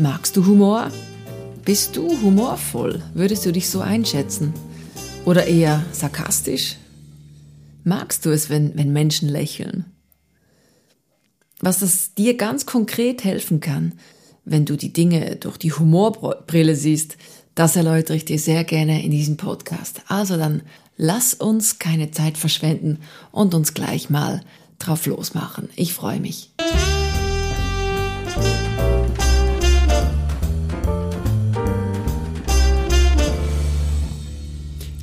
Magst du Humor? Bist du humorvoll? Würdest du dich so einschätzen? Oder eher sarkastisch? Magst du es, wenn, wenn Menschen lächeln? Was das dir ganz konkret helfen kann, wenn du die Dinge durch die Humorbrille siehst, das erläutere ich dir sehr gerne in diesem Podcast. Also dann lass uns keine Zeit verschwenden und uns gleich mal drauf losmachen. Ich freue mich.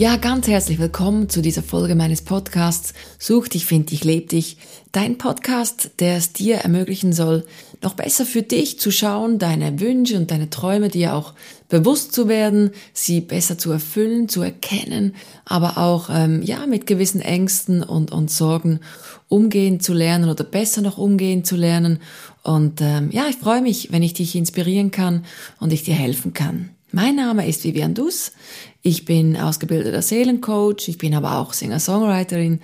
Ja, ganz herzlich willkommen zu dieser Folge meines Podcasts Such dich, find dich, leb dich. Dein Podcast, der es dir ermöglichen soll, noch besser für dich zu schauen, deine Wünsche und deine Träume dir auch bewusst zu werden, sie besser zu erfüllen, zu erkennen, aber auch ähm, ja mit gewissen Ängsten und, und Sorgen umgehen zu lernen oder besser noch umgehen zu lernen. Und ähm, ja, ich freue mich, wenn ich dich inspirieren kann und ich dir helfen kann. Mein Name ist Vivian Dus. Ich bin ausgebildeter Seelencoach. Ich bin aber auch Singer-Songwriterin.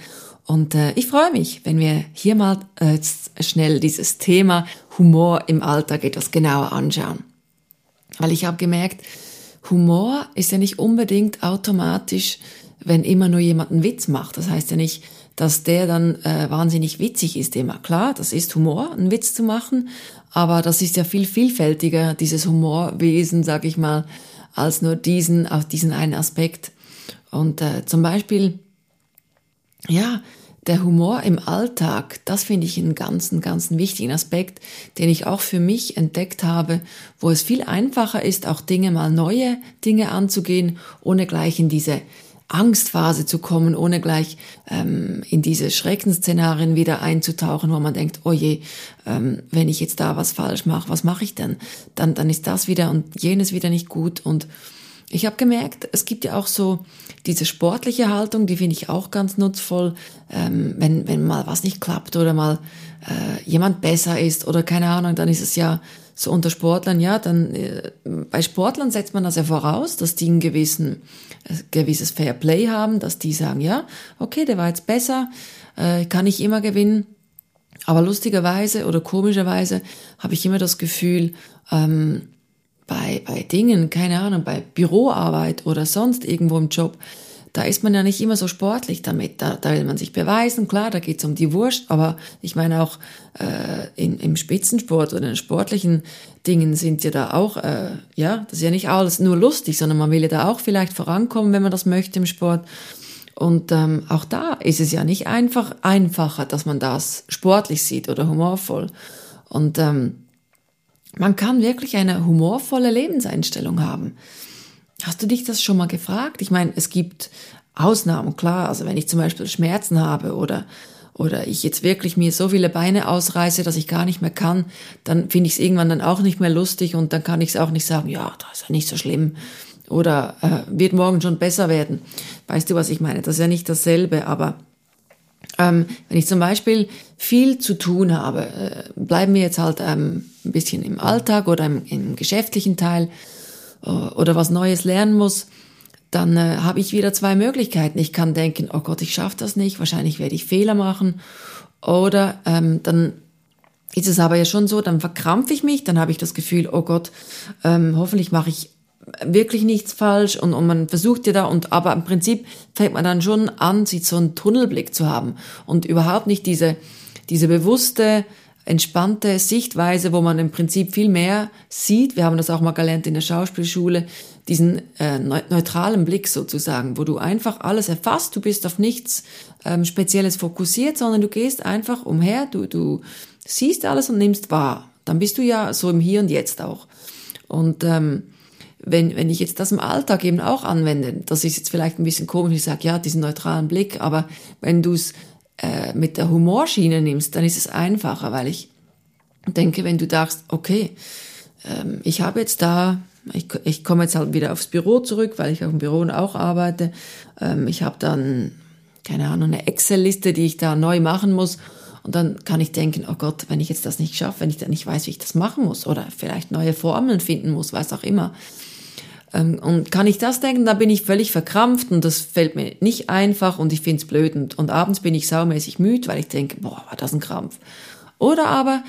Und äh, ich freue mich, wenn wir hier mal äh, schnell dieses Thema Humor im Alltag etwas genauer anschauen. Weil ich habe gemerkt, Humor ist ja nicht unbedingt automatisch, wenn immer nur jemand einen Witz macht. Das heißt ja nicht, dass der dann äh, wahnsinnig witzig ist immer. Klar, das ist Humor, einen Witz zu machen, aber das ist ja viel vielfältiger, dieses Humorwesen, sag ich mal, als nur diesen, auf diesen einen Aspekt. Und äh, zum Beispiel, ja, der Humor im Alltag, das finde ich einen ganzen, ganz wichtigen Aspekt, den ich auch für mich entdeckt habe, wo es viel einfacher ist, auch Dinge mal neue Dinge anzugehen, ohne gleich in diese Angstphase zu kommen, ohne gleich ähm, in diese Schreckensszenarien wieder einzutauchen, wo man denkt, oh je, ähm, wenn ich jetzt da was falsch mache, was mache ich denn? Dann, dann ist das wieder und jenes wieder nicht gut. Und ich habe gemerkt, es gibt ja auch so diese sportliche Haltung, die finde ich auch ganz nutzvoll, ähm, wenn, wenn mal was nicht klappt oder mal äh, jemand besser ist oder keine Ahnung, dann ist es ja so unter Sportlern, ja, dann äh, bei Sportlern setzt man das ja voraus, dass die ein gewissen, äh, gewisses Fair Play haben, dass die sagen, ja, okay, der war jetzt besser, äh, kann ich immer gewinnen. Aber lustigerweise oder komischerweise habe ich immer das Gefühl, ähm, bei, bei Dingen, keine Ahnung, bei Büroarbeit oder sonst irgendwo im Job, da ist man ja nicht immer so sportlich damit. Da, da will man sich beweisen, klar, da geht's um die Wurst, aber ich meine auch äh, in, im Spitzensport oder in sportlichen Dingen sind ja da auch, äh, ja, das ist ja nicht alles nur lustig, sondern man will ja da auch vielleicht vorankommen, wenn man das möchte im Sport. Und ähm, auch da ist es ja nicht einfach einfacher, dass man das sportlich sieht oder humorvoll. Und ähm, man kann wirklich eine humorvolle Lebenseinstellung haben. Hast du dich das schon mal gefragt? Ich meine, es gibt Ausnahmen, klar. Also wenn ich zum Beispiel Schmerzen habe oder oder ich jetzt wirklich mir so viele Beine ausreiße, dass ich gar nicht mehr kann, dann finde ich es irgendwann dann auch nicht mehr lustig und dann kann ich es auch nicht sagen, ja, das ist ja nicht so schlimm oder äh, wird morgen schon besser werden. Weißt du, was ich meine? Das ist ja nicht dasselbe, aber ähm, wenn ich zum Beispiel viel zu tun habe, äh, bleiben wir jetzt halt ähm, ein bisschen im Alltag oder im, im geschäftlichen Teil, oder was Neues lernen muss, dann äh, habe ich wieder zwei Möglichkeiten. Ich kann denken, oh Gott, ich schaffe das nicht, wahrscheinlich werde ich Fehler machen. Oder ähm, dann ist es aber ja schon so, dann verkrampfe ich mich, dann habe ich das Gefühl, oh Gott, ähm, hoffentlich mache ich wirklich nichts falsch und, und man versucht ja da und aber im Prinzip fängt man dann schon an, sich so einen Tunnelblick zu haben und überhaupt nicht diese diese bewusste entspannte Sichtweise, wo man im Prinzip viel mehr sieht. Wir haben das auch mal gelernt in der Schauspielschule, diesen äh, neutralen Blick sozusagen, wo du einfach alles erfasst, du bist auf nichts ähm, Spezielles fokussiert, sondern du gehst einfach umher, du, du siehst alles und nimmst wahr. Dann bist du ja so im Hier und Jetzt auch. Und ähm, wenn, wenn ich jetzt das im Alltag eben auch anwende, das ist jetzt vielleicht ein bisschen komisch, ich sage, ja, diesen neutralen Blick, aber wenn du es äh, mit der Humorschiene nimmst, dann ist es einfacher, weil ich denke, wenn du dachtest, okay, ähm, ich habe jetzt da, ich, ich komme jetzt halt wieder aufs Büro zurück, weil ich auf dem Büro auch arbeite, ähm, ich habe dann, keine Ahnung, eine Excel-Liste, die ich da neu machen muss. Und dann kann ich denken, oh Gott, wenn ich jetzt das nicht schaffe, wenn ich dann nicht weiß, wie ich das machen muss oder vielleicht neue Formeln finden muss, was auch immer, und kann ich das denken, da bin ich völlig verkrampft und das fällt mir nicht einfach und ich finde es blöd und, und abends bin ich saumäßig müde, weil ich denke, boah, war das ein Krampf. Oder aber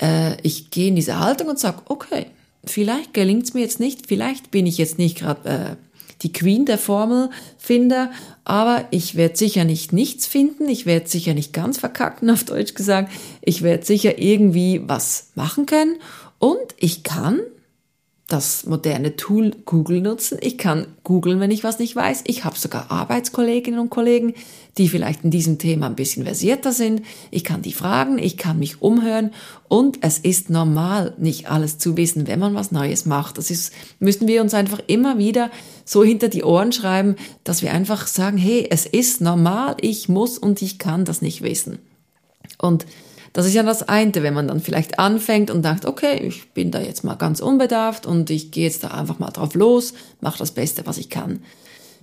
äh, ich gehe in diese Haltung und sage, okay, vielleicht gelingt es mir jetzt nicht, vielleicht bin ich jetzt nicht gerade äh, die Queen der Formel finde, aber ich werde sicher nicht nichts finden, ich werde sicher nicht ganz verkacken, auf Deutsch gesagt, ich werde sicher irgendwie was machen können und ich kann das moderne Tool Google nutzen. Ich kann googeln, wenn ich was nicht weiß. Ich habe sogar Arbeitskolleginnen und Kollegen, die vielleicht in diesem Thema ein bisschen versierter sind. Ich kann die fragen, ich kann mich umhören und es ist normal, nicht alles zu wissen, wenn man was Neues macht. Das ist, müssen wir uns einfach immer wieder so hinter die Ohren schreiben, dass wir einfach sagen, hey, es ist normal, ich muss und ich kann das nicht wissen. Und das ist ja das eine, wenn man dann vielleicht anfängt und sagt, okay, ich bin da jetzt mal ganz unbedarft und ich gehe jetzt da einfach mal drauf los, mache das Beste, was ich kann.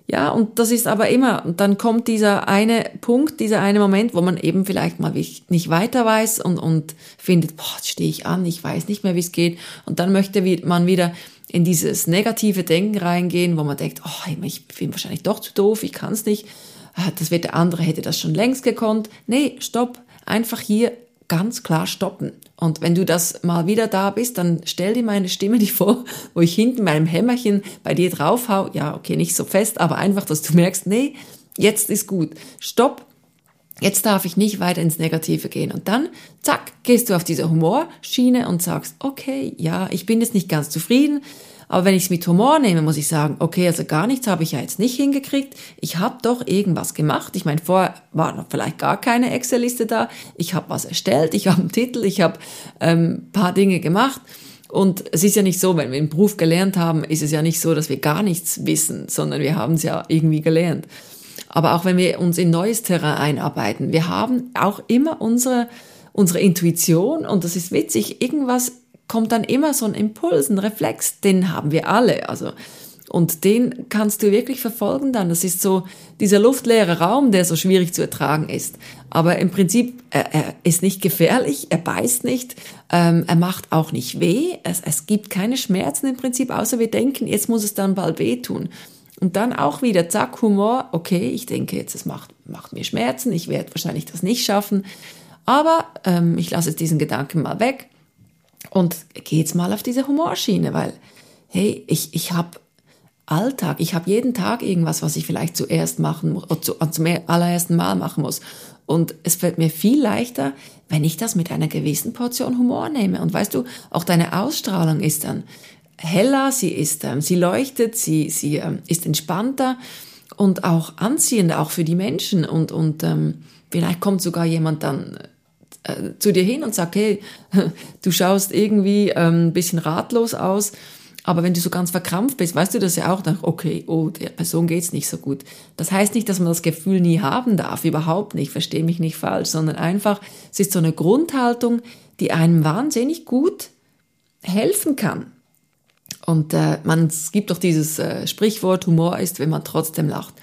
Ja, und das ist aber immer, und dann kommt dieser eine Punkt, dieser eine Moment, wo man eben vielleicht mal nicht weiter weiß und, und findet, boah, jetzt stehe ich an, ich weiß nicht mehr, wie es geht. Und dann möchte man wieder in dieses negative Denken reingehen, wo man denkt, oh, ich bin wahrscheinlich doch zu doof, ich kann es nicht. Ah, das wird der andere hätte das schon längst gekonnt. Nee, stopp, einfach hier ganz klar stoppen. Und wenn du das mal wieder da bist, dann stell dir meine Stimme dich vor, wo ich hinten meinem Hämmerchen bei dir draufhau. Ja, okay, nicht so fest, aber einfach, dass du merkst, nee, jetzt ist gut. Stopp. Jetzt darf ich nicht weiter ins Negative gehen. Und dann, zack, gehst du auf diese Humorschiene und sagst, okay, ja, ich bin jetzt nicht ganz zufrieden, aber wenn ich es mit Humor nehme, muss ich sagen, okay, also gar nichts habe ich ja jetzt nicht hingekriegt. Ich habe doch irgendwas gemacht. Ich meine, vorher war noch vielleicht gar keine Excel-Liste da. Ich habe was erstellt, ich habe einen Titel, ich habe ähm, paar Dinge gemacht. Und es ist ja nicht so, wenn wir einen Beruf gelernt haben, ist es ja nicht so, dass wir gar nichts wissen, sondern wir haben es ja irgendwie gelernt. Aber auch wenn wir uns in neues Terrain einarbeiten, wir haben auch immer unsere, unsere Intuition und das ist witzig, irgendwas kommt dann immer so ein Impuls, ein Reflex, den haben wir alle. Also, und den kannst du wirklich verfolgen dann. Das ist so dieser luftleere Raum, der so schwierig zu ertragen ist. Aber im Prinzip, er, er ist nicht gefährlich, er beißt nicht, ähm, er macht auch nicht weh, es, es gibt keine Schmerzen im Prinzip, außer wir denken, jetzt muss es dann bald wehtun. Und dann auch wieder, zack, Humor, okay, ich denke jetzt, es macht, macht mir Schmerzen, ich werde wahrscheinlich das nicht schaffen, aber ähm, ich lasse jetzt diesen Gedanken mal weg und geh jetzt mal auf diese Humorschiene, weil, hey, ich, ich habe Alltag, ich habe jeden Tag irgendwas, was ich vielleicht zuerst machen muss, zu, zum allerersten Mal machen muss. Und es fällt mir viel leichter, wenn ich das mit einer gewissen Portion Humor nehme. Und weißt du, auch deine Ausstrahlung ist dann heller, sie ist, ähm, sie leuchtet, sie, sie ähm, ist entspannter und auch anziehender, auch für die Menschen. Und, und ähm, vielleicht kommt sogar jemand dann äh, zu dir hin und sagt, hey, du schaust irgendwie ähm, ein bisschen ratlos aus, aber wenn du so ganz verkrampft bist, weißt du das ja auch, dann, okay, oh, der Person geht's nicht so gut. Das heißt nicht, dass man das Gefühl nie haben darf, überhaupt nicht, verstehe mich nicht falsch, sondern einfach, es ist so eine Grundhaltung, die einem wahnsinnig gut helfen kann. Und äh, man, es gibt doch dieses äh, Sprichwort, Humor ist, wenn man trotzdem lacht.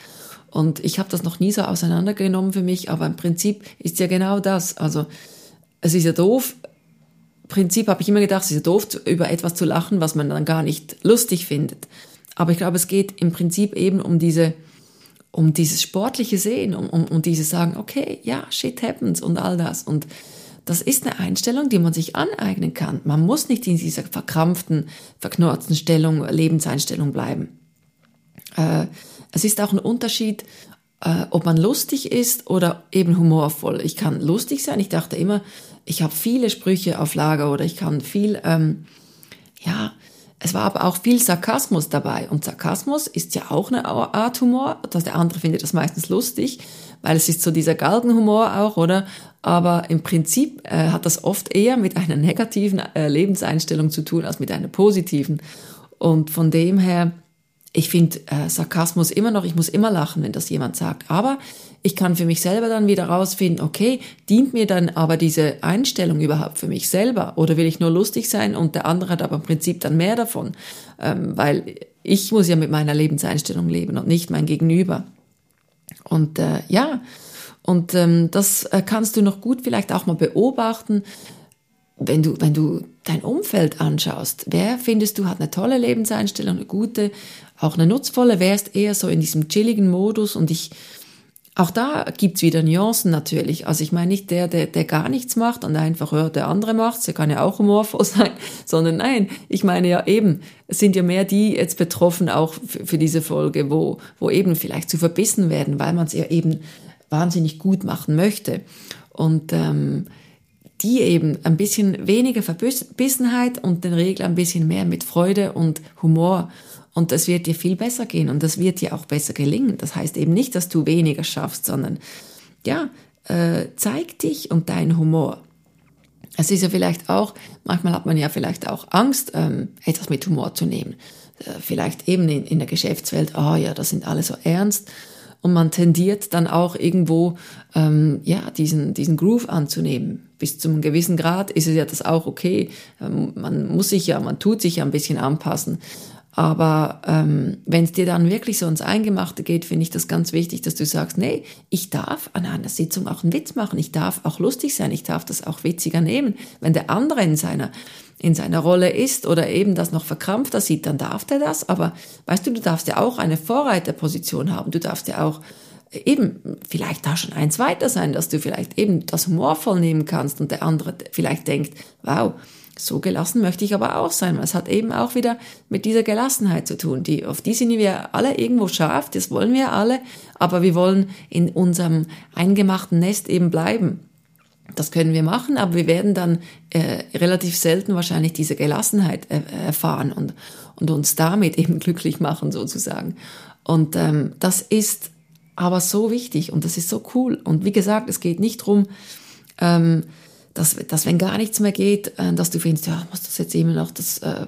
Und ich habe das noch nie so auseinandergenommen für mich, aber im Prinzip ist ja genau das. Also es ist ja doof. Im Prinzip habe ich immer gedacht, es ist ja doof, über etwas zu lachen, was man dann gar nicht lustig findet. Aber ich glaube, es geht im Prinzip eben um diese, um dieses sportliche Sehen, um, um, um dieses Sagen, okay, ja, shit happens und all das. Und das ist eine Einstellung, die man sich aneignen kann. Man muss nicht in dieser verkrampften, verknorzten Stellung, Lebenseinstellung bleiben. Äh, es ist auch ein Unterschied, äh, ob man lustig ist oder eben humorvoll. Ich kann lustig sein. Ich dachte immer, ich habe viele Sprüche auf Lager oder ich kann viel, ähm, ja, es war aber auch viel Sarkasmus dabei. Und Sarkasmus ist ja auch eine Art Humor. Der andere findet das meistens lustig, weil es ist so dieser Galgenhumor auch, oder? Aber im Prinzip äh, hat das oft eher mit einer negativen äh, Lebenseinstellung zu tun als mit einer positiven. Und von dem her ich finde äh, Sarkasmus immer noch, ich muss immer lachen, wenn das jemand sagt. Aber ich kann für mich selber dann wieder rausfinden, okay, dient mir dann aber diese Einstellung überhaupt für mich selber? Oder will ich nur lustig sein und der andere hat aber im Prinzip dann mehr davon? Ähm, weil ich muss ja mit meiner Lebenseinstellung leben und nicht mein Gegenüber. Und äh, ja, und ähm, das äh, kannst du noch gut vielleicht auch mal beobachten, wenn du, wenn du dein Umfeld anschaust. Wer findest du hat eine tolle Lebenseinstellung, eine gute, auch eine nutzvolle, wer ist eher so in diesem chilligen Modus und ich Auch da gibt's wieder Nuancen natürlich. Also ich meine nicht der, der, der gar nichts macht und einfach hört, der andere macht's, der kann ja auch humorvoll sein, sondern nein, ich meine ja eben, es sind ja mehr die jetzt betroffen auch für, für diese Folge, wo, wo eben vielleicht zu verbissen werden, weil man es ja eben wahnsinnig gut machen möchte. Und ähm, die eben ein bisschen weniger Verbissenheit und den Regel ein bisschen mehr mit Freude und Humor und das wird dir viel besser gehen und das wird dir auch besser gelingen. Das heißt eben nicht, dass du weniger schaffst, sondern ja, äh, zeig dich und deinen Humor. Es ist ja vielleicht auch, manchmal hat man ja vielleicht auch Angst, ähm, etwas mit Humor zu nehmen. Äh, vielleicht eben in, in der Geschäftswelt, ah oh ja, das sind alle so ernst. Und man tendiert dann auch irgendwo, ähm, ja, diesen, diesen Groove anzunehmen. Bis zu einem gewissen Grad ist es ja das auch okay. Ähm, man muss sich ja, man tut sich ja ein bisschen anpassen. Aber ähm, wenn es dir dann wirklich so ins Eingemachte geht, finde ich das ganz wichtig, dass du sagst, nee, ich darf an einer Sitzung auch einen Witz machen, ich darf auch lustig sein, ich darf das auch witziger nehmen. Wenn der andere in seiner in seiner Rolle ist oder eben das noch verkrampfter sieht, dann darf der das. Aber weißt du, du darfst ja auch eine Vorreiterposition haben. Du darfst ja auch eben vielleicht da schon eins weiter sein, dass du vielleicht eben das humorvoll nehmen kannst und der andere vielleicht denkt, wow, so gelassen möchte ich aber auch sein. Es hat eben auch wieder mit dieser Gelassenheit zu tun. Die, auf die sind wir alle irgendwo scharf, das wollen wir alle, aber wir wollen in unserem eingemachten Nest eben bleiben. Das können wir machen, aber wir werden dann äh, relativ selten wahrscheinlich diese Gelassenheit äh, erfahren und, und uns damit eben glücklich machen sozusagen. Und ähm, das ist aber so wichtig und das ist so cool. Und wie gesagt, es geht nicht drum, ähm, dass, dass wenn gar nichts mehr geht, äh, dass du findest, ja, muss das jetzt immer noch das äh,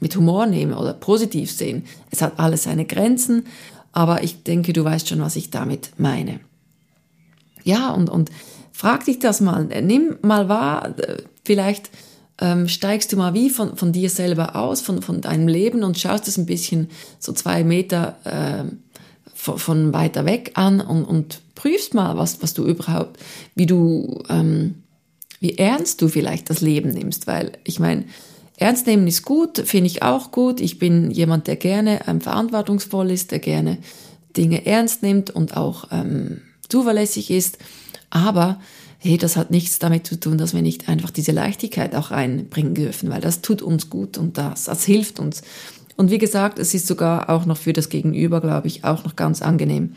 mit Humor nehmen oder positiv sehen. Es hat alles seine Grenzen, aber ich denke, du weißt schon, was ich damit meine. Ja, und, und frag dich das mal, nimm mal wahr, äh, vielleicht ähm, steigst du mal wie von, von dir selber aus, von, von deinem Leben und schaust es ein bisschen so zwei Meter äh, von, von weiter weg an und, und prüfst mal, was, was du überhaupt, wie du ähm, wie ernst du vielleicht das Leben nimmst, weil ich meine, ernst nehmen ist gut, finde ich auch gut. Ich bin jemand, der gerne ähm, verantwortungsvoll ist, der gerne Dinge ernst nimmt und auch ähm, zuverlässig ist. Aber hey, das hat nichts damit zu tun, dass wir nicht einfach diese Leichtigkeit auch reinbringen dürfen, weil das tut uns gut und das, das hilft uns. Und wie gesagt, es ist sogar auch noch für das Gegenüber, glaube ich, auch noch ganz angenehm,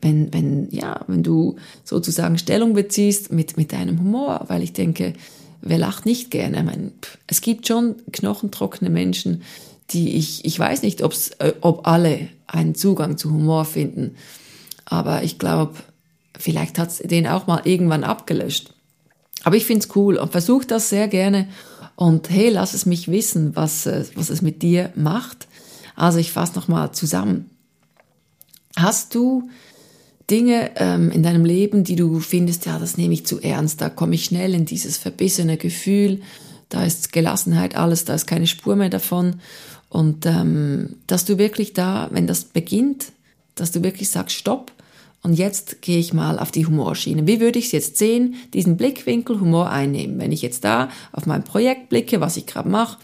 wenn, wenn, ja, wenn du sozusagen Stellung beziehst mit, mit deinem Humor, weil ich denke, wer lacht nicht gerne? Ich meine, es gibt schon knochentrockene Menschen, die ich, ich weiß nicht, ob's, äh, ob alle einen Zugang zu Humor finden, aber ich glaube, vielleicht hat's den auch mal irgendwann abgelöscht. Aber ich find's cool und versuch das sehr gerne und hey, lass es mich wissen, was, äh, was es mit dir macht. Also ich fasse nochmal zusammen. Hast du Dinge ähm, in deinem Leben, die du findest, ja, das nehme ich zu ernst, da komme ich schnell in dieses verbissene Gefühl, da ist Gelassenheit alles, da ist keine Spur mehr davon. Und ähm, dass du wirklich da, wenn das beginnt, dass du wirklich sagst, stopp, und jetzt gehe ich mal auf die Humorschiene. Wie würde ich es jetzt sehen, diesen Blickwinkel Humor einnehmen? Wenn ich jetzt da auf mein Projekt blicke, was ich gerade mache,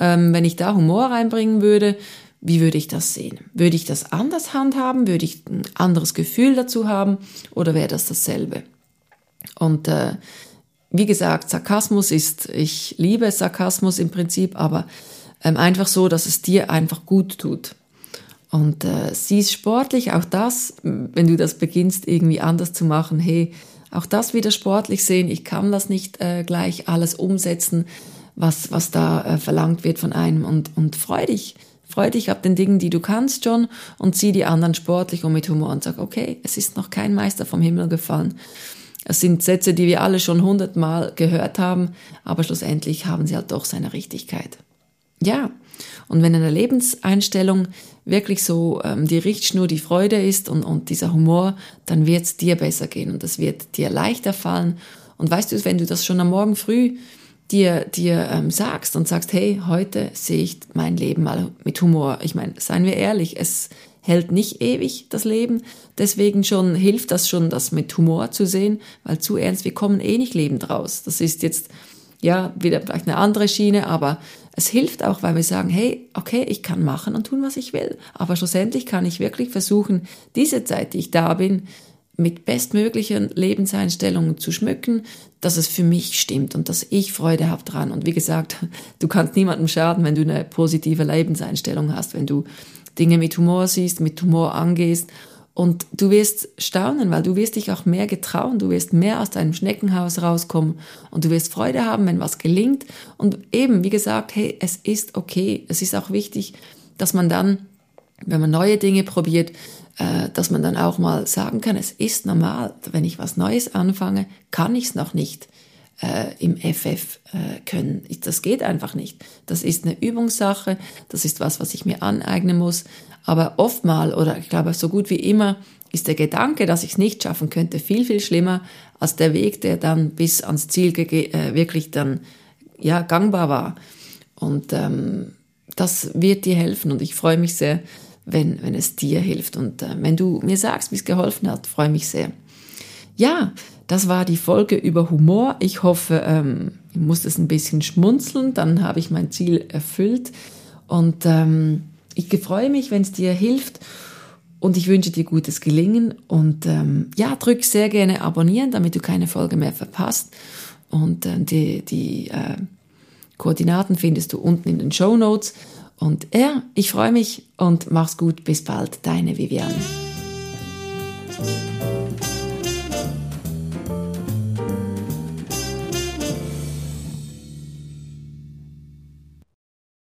ähm, wenn ich da Humor reinbringen würde, wie würde ich das sehen? Würde ich das anders handhaben? Würde ich ein anderes Gefühl dazu haben? Oder wäre das dasselbe? Und äh, wie gesagt, Sarkasmus ist, ich liebe Sarkasmus im Prinzip, aber ähm, einfach so, dass es dir einfach gut tut. Und äh, sie ist sportlich, auch das, wenn du das beginnst irgendwie anders zu machen, hey, auch das wieder sportlich sehen, ich kann das nicht äh, gleich alles umsetzen, was, was da äh, verlangt wird von einem und, und freu dich Freu dich ab den Dingen, die du kannst schon und zieh die anderen sportlich und mit Humor und sag, okay, es ist noch kein Meister vom Himmel gefallen. Es sind Sätze, die wir alle schon hundertmal gehört haben, aber schlussendlich haben sie halt doch seine Richtigkeit. Ja, und wenn eine Lebenseinstellung wirklich so ähm, die Richtschnur, die Freude ist und, und dieser Humor, dann wird es dir besser gehen und es wird dir leichter fallen. Und weißt du, wenn du das schon am Morgen früh dir, dir ähm, sagst und sagst, hey, heute sehe ich mein Leben mal mit Humor. Ich meine, seien wir ehrlich, es hält nicht ewig das Leben. Deswegen schon hilft das schon, das mit Humor zu sehen, weil zu ernst, wir kommen eh nicht lebend raus. Das ist jetzt ja wieder vielleicht eine andere Schiene, aber es hilft auch, weil wir sagen, hey, okay, ich kann machen und tun, was ich will. Aber schlussendlich kann ich wirklich versuchen, diese Zeit, die ich da bin, mit bestmöglichen Lebenseinstellungen zu schmücken, dass es für mich stimmt und dass ich Freude habe dran. Und wie gesagt, du kannst niemandem schaden, wenn du eine positive Lebenseinstellung hast, wenn du Dinge mit Humor siehst, mit Humor angehst. Und du wirst staunen, weil du wirst dich auch mehr getrauen, du wirst mehr aus deinem Schneckenhaus rauskommen und du wirst Freude haben, wenn was gelingt. Und eben, wie gesagt, hey, es ist okay. Es ist auch wichtig, dass man dann, wenn man neue Dinge probiert, äh, dass man dann auch mal sagen kann, es ist normal, wenn ich was Neues anfange, kann ich es noch nicht äh, im FF äh, können. Das geht einfach nicht. Das ist eine Übungssache, das ist was, was ich mir aneignen muss. Aber oftmal oder ich glaube so gut wie immer ist der Gedanke, dass ich es nicht schaffen könnte, viel, viel schlimmer als der Weg, der dann bis ans Ziel äh, wirklich dann ja gangbar war. Und ähm, das wird dir helfen und ich freue mich sehr, wenn, wenn es dir hilft. Und äh, wenn du mir sagst, wie es geholfen hat, freue mich sehr. Ja, das war die Folge über Humor. Ich hoffe, ähm, ich muss das ein bisschen schmunzeln, dann habe ich mein Ziel erfüllt. Und ähm, ich freue mich, wenn es dir hilft. Und ich wünsche dir gutes Gelingen. Und ähm, ja, drück sehr gerne abonnieren, damit du keine Folge mehr verpasst. Und äh, die, die äh, Koordinaten findest du unten in den Show Notes. Und ja, ich freue mich und mach's gut. Bis bald, deine Viviane.